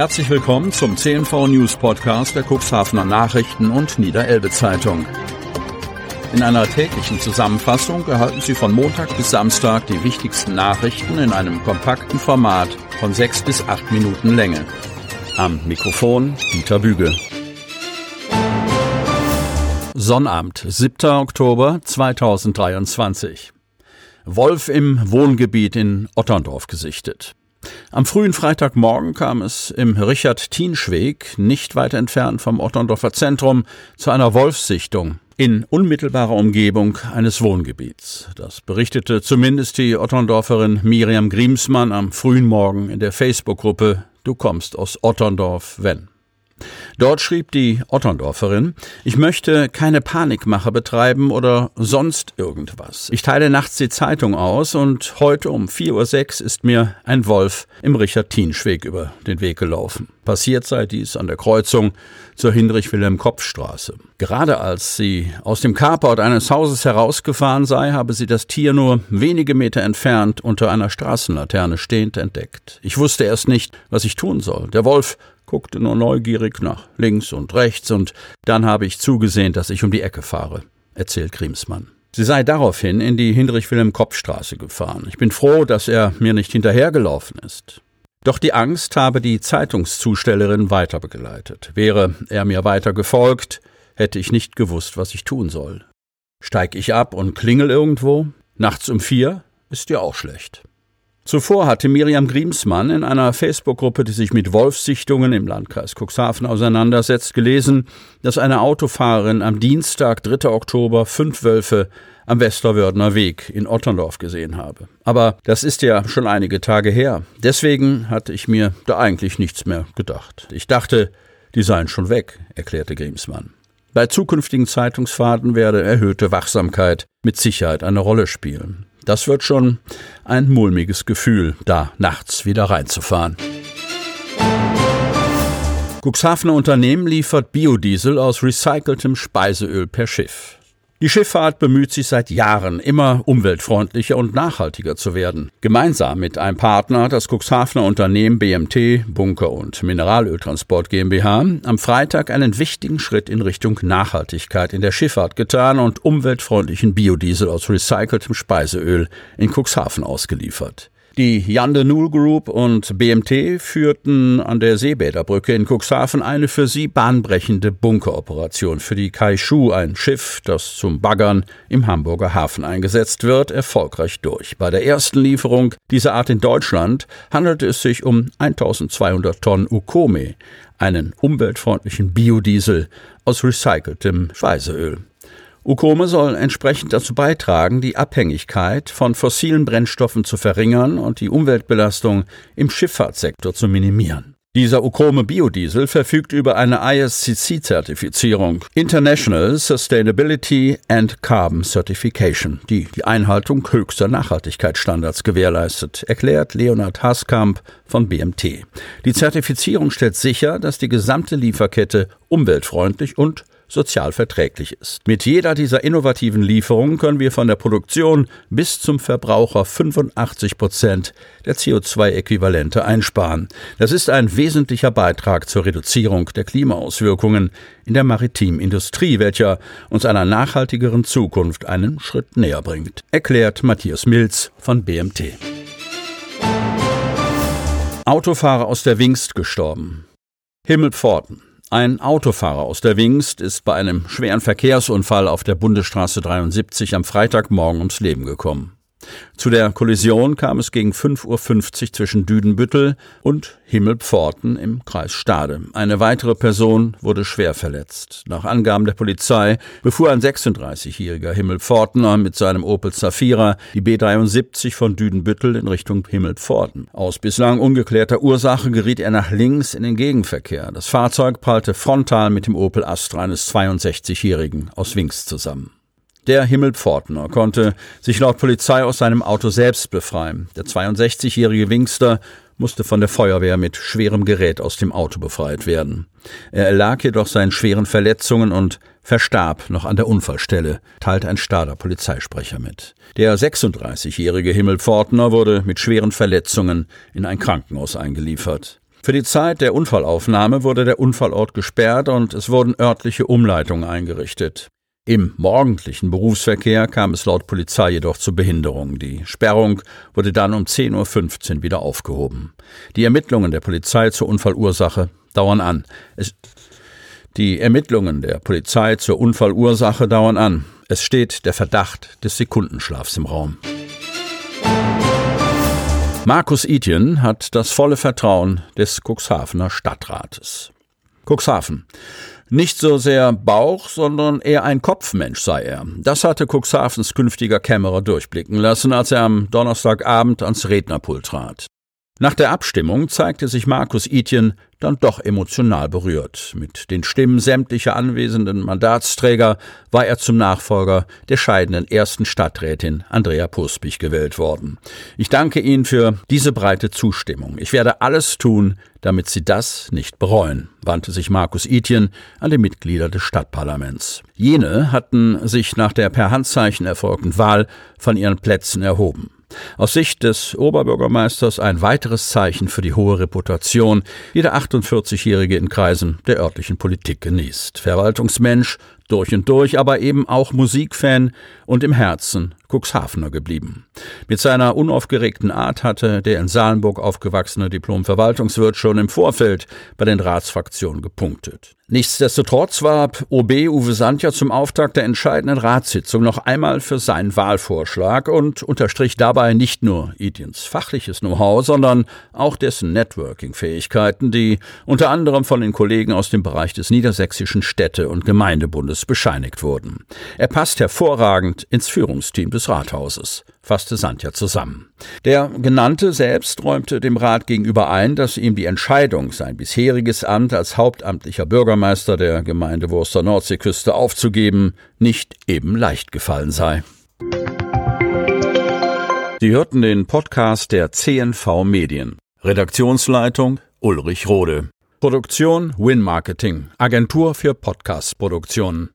Herzlich willkommen zum CNV News Podcast der Cuxhavener Nachrichten und Niederelbe Zeitung. In einer täglichen Zusammenfassung erhalten Sie von Montag bis Samstag die wichtigsten Nachrichten in einem kompakten Format von sechs bis acht Minuten Länge. Am Mikrofon Dieter Büge. Sonnabend, 7. Oktober 2023. Wolf im Wohngebiet in Otterndorf gesichtet. Am frühen Freitagmorgen kam es im Richard-Tienschweg, nicht weit entfernt vom Otterndorfer Zentrum, zu einer Wolfssichtung in unmittelbarer Umgebung eines Wohngebiets. Das berichtete zumindest die Otterndorferin Miriam Griemsmann am frühen Morgen in der Facebook-Gruppe Du kommst aus Otterndorf, wenn. Dort schrieb die Otterndorferin, ich möchte keine Panikmache betreiben oder sonst irgendwas. Ich teile nachts die Zeitung aus und heute um 4.06 Uhr ist mir ein Wolf im Richard-Tienschweg über den Weg gelaufen. Passiert sei dies an der Kreuzung zur Hinrich-Wilhelm-Kopf-Straße. Gerade als sie aus dem Carport eines Hauses herausgefahren sei, habe sie das Tier nur wenige Meter entfernt unter einer Straßenlaterne stehend entdeckt. Ich wusste erst nicht, was ich tun soll. Der Wolf guckte nur neugierig nach links und rechts, und dann habe ich zugesehen, dass ich um die Ecke fahre, erzählt Griemsmann. Sie sei daraufhin in die Hinrich-Wilhelm-Kopp-Straße gefahren. Ich bin froh, dass er mir nicht hinterhergelaufen ist. Doch die Angst habe die Zeitungszustellerin weiter begleitet. Wäre er mir weiter gefolgt, hätte ich nicht gewusst, was ich tun soll. Steig ich ab und klingel irgendwo? Nachts um vier? Ist ja auch schlecht. Zuvor hatte Miriam Griemsmann in einer Facebook-Gruppe, die sich mit Wolfssichtungen im Landkreis Cuxhaven auseinandersetzt, gelesen, dass eine Autofahrerin am Dienstag, 3. Oktober, fünf Wölfe am Westerwördener Weg in Otterndorf gesehen habe. Aber das ist ja schon einige Tage her. Deswegen hatte ich mir da eigentlich nichts mehr gedacht. Ich dachte, die seien schon weg, erklärte Griemsmann. Bei zukünftigen Zeitungsfahrten werde erhöhte Wachsamkeit mit Sicherheit eine Rolle spielen. Das wird schon ein mulmiges Gefühl, da nachts wieder reinzufahren. Cuxhavener Unternehmen liefert Biodiesel aus recyceltem Speiseöl per Schiff. Die Schifffahrt bemüht sich seit Jahren, immer umweltfreundlicher und nachhaltiger zu werden. Gemeinsam mit einem Partner, das Cuxhavener Unternehmen BMT Bunker und Mineralöltransport GmbH, am Freitag einen wichtigen Schritt in Richtung Nachhaltigkeit in der Schifffahrt getan und umweltfreundlichen Biodiesel aus recyceltem Speiseöl in Cuxhaven ausgeliefert. Die Yande Nuhl Group und BMT führten an der Seebäderbrücke in Cuxhaven eine für sie bahnbrechende Bunkeroperation für die Kaishu, ein Schiff, das zum Baggern im Hamburger Hafen eingesetzt wird, erfolgreich durch. Bei der ersten Lieferung dieser Art in Deutschland handelte es sich um 1200 Tonnen Ukome, einen umweltfreundlichen Biodiesel aus recyceltem Speiseöl. Ukome soll entsprechend dazu beitragen, die Abhängigkeit von fossilen Brennstoffen zu verringern und die Umweltbelastung im Schifffahrtssektor zu minimieren. Dieser Ukome Biodiesel verfügt über eine ISCC-Zertifizierung, International Sustainability and Carbon Certification, die die Einhaltung höchster Nachhaltigkeitsstandards gewährleistet, erklärt Leonhard Haskamp von BMT. Die Zertifizierung stellt sicher, dass die gesamte Lieferkette umweltfreundlich und sozial verträglich ist. Mit jeder dieser innovativen Lieferungen können wir von der Produktion bis zum Verbraucher 85 Prozent der CO2-Äquivalente einsparen. Das ist ein wesentlicher Beitrag zur Reduzierung der Klimaauswirkungen in der maritimen Industrie, welcher uns einer nachhaltigeren Zukunft einen Schritt näher bringt, erklärt Matthias Milz von BMT. Autofahrer aus der Wingst gestorben. Himmelpforten. Ein Autofahrer aus der Wingst ist bei einem schweren Verkehrsunfall auf der Bundesstraße 73 am Freitagmorgen ums Leben gekommen. Zu der Kollision kam es gegen 5.50 Uhr zwischen Düdenbüttel und Himmelpforten im Kreis Stade. Eine weitere Person wurde schwer verletzt. Nach Angaben der Polizei befuhr ein 36-jähriger Himmelpfortener mit seinem Opel Zafira die B73 von Düdenbüttel in Richtung Himmelpforten. Aus bislang ungeklärter Ursache geriet er nach links in den Gegenverkehr. Das Fahrzeug prallte frontal mit dem Opel Astra eines 62-jährigen aus Wings zusammen. Der Himmelpfortner konnte sich laut Polizei aus seinem Auto selbst befreien. Der 62-jährige Wingster musste von der Feuerwehr mit schwerem Gerät aus dem Auto befreit werden. Er erlag jedoch seinen schweren Verletzungen und verstarb noch an der Unfallstelle, teilt ein Stader Polizeisprecher mit. Der 36-jährige Himmelpfortner wurde mit schweren Verletzungen in ein Krankenhaus eingeliefert. Für die Zeit der Unfallaufnahme wurde der Unfallort gesperrt und es wurden örtliche Umleitungen eingerichtet. Im morgendlichen Berufsverkehr kam es laut Polizei jedoch zu Behinderungen. Die Sperrung wurde dann um 10.15 Uhr wieder aufgehoben. Die Ermittlungen der Polizei zur Unfallursache dauern an. Es die Ermittlungen der Polizei zur Unfallursache dauern an. Es steht der Verdacht des Sekundenschlafs im Raum. Markus Itjen hat das volle Vertrauen des Cuxhavener Stadtrates. Cuxhaven. Nicht so sehr Bauch, sondern eher ein Kopfmensch sei er. Das hatte Cuxhavens künftiger Kämmerer durchblicken lassen, als er am Donnerstagabend ans Rednerpult trat. Nach der Abstimmung zeigte sich Markus Itjen dann doch emotional berührt. Mit den Stimmen sämtlicher anwesenden Mandatsträger war er zum Nachfolger der scheidenden ersten Stadträtin Andrea Puspich gewählt worden. Ich danke Ihnen für diese breite Zustimmung. Ich werde alles tun, damit Sie das nicht bereuen, wandte sich Markus Itjen an die Mitglieder des Stadtparlaments. Jene hatten sich nach der per Handzeichen erfolgten Wahl von ihren Plätzen erhoben. Aus Sicht des Oberbürgermeisters ein weiteres Zeichen für die hohe Reputation, die der 48-Jährige in Kreisen der örtlichen Politik genießt. Verwaltungsmensch durch und durch, aber eben auch Musikfan und im Herzen Cuxhavener geblieben. Mit seiner unaufgeregten Art hatte der in Salenburg aufgewachsene Diplom-Verwaltungswirt schon im Vorfeld bei den Ratsfraktionen gepunktet. Nichtsdestotrotz war OB Uwe Sandja zum Auftakt der entscheidenden Ratssitzung noch einmal für seinen Wahlvorschlag und unterstrich dabei nicht nur Etiens fachliches Know-how, sondern auch dessen Networking-Fähigkeiten, die unter anderem von den Kollegen aus dem Bereich des Niedersächsischen Städte- und Gemeindebundes bescheinigt wurden. Er passt hervorragend ins Führungsteam des Rathauses fasste Sandja zusammen. Der Genannte selbst räumte dem Rat gegenüber ein, dass ihm die Entscheidung, sein bisheriges Amt als hauptamtlicher Bürgermeister der Gemeinde Wurster Nordseeküste aufzugeben, nicht eben leicht gefallen sei. Sie hörten den Podcast der CNV Medien. Redaktionsleitung Ulrich Rode. Produktion Win Marketing, Agentur für Podcast-Produktionen.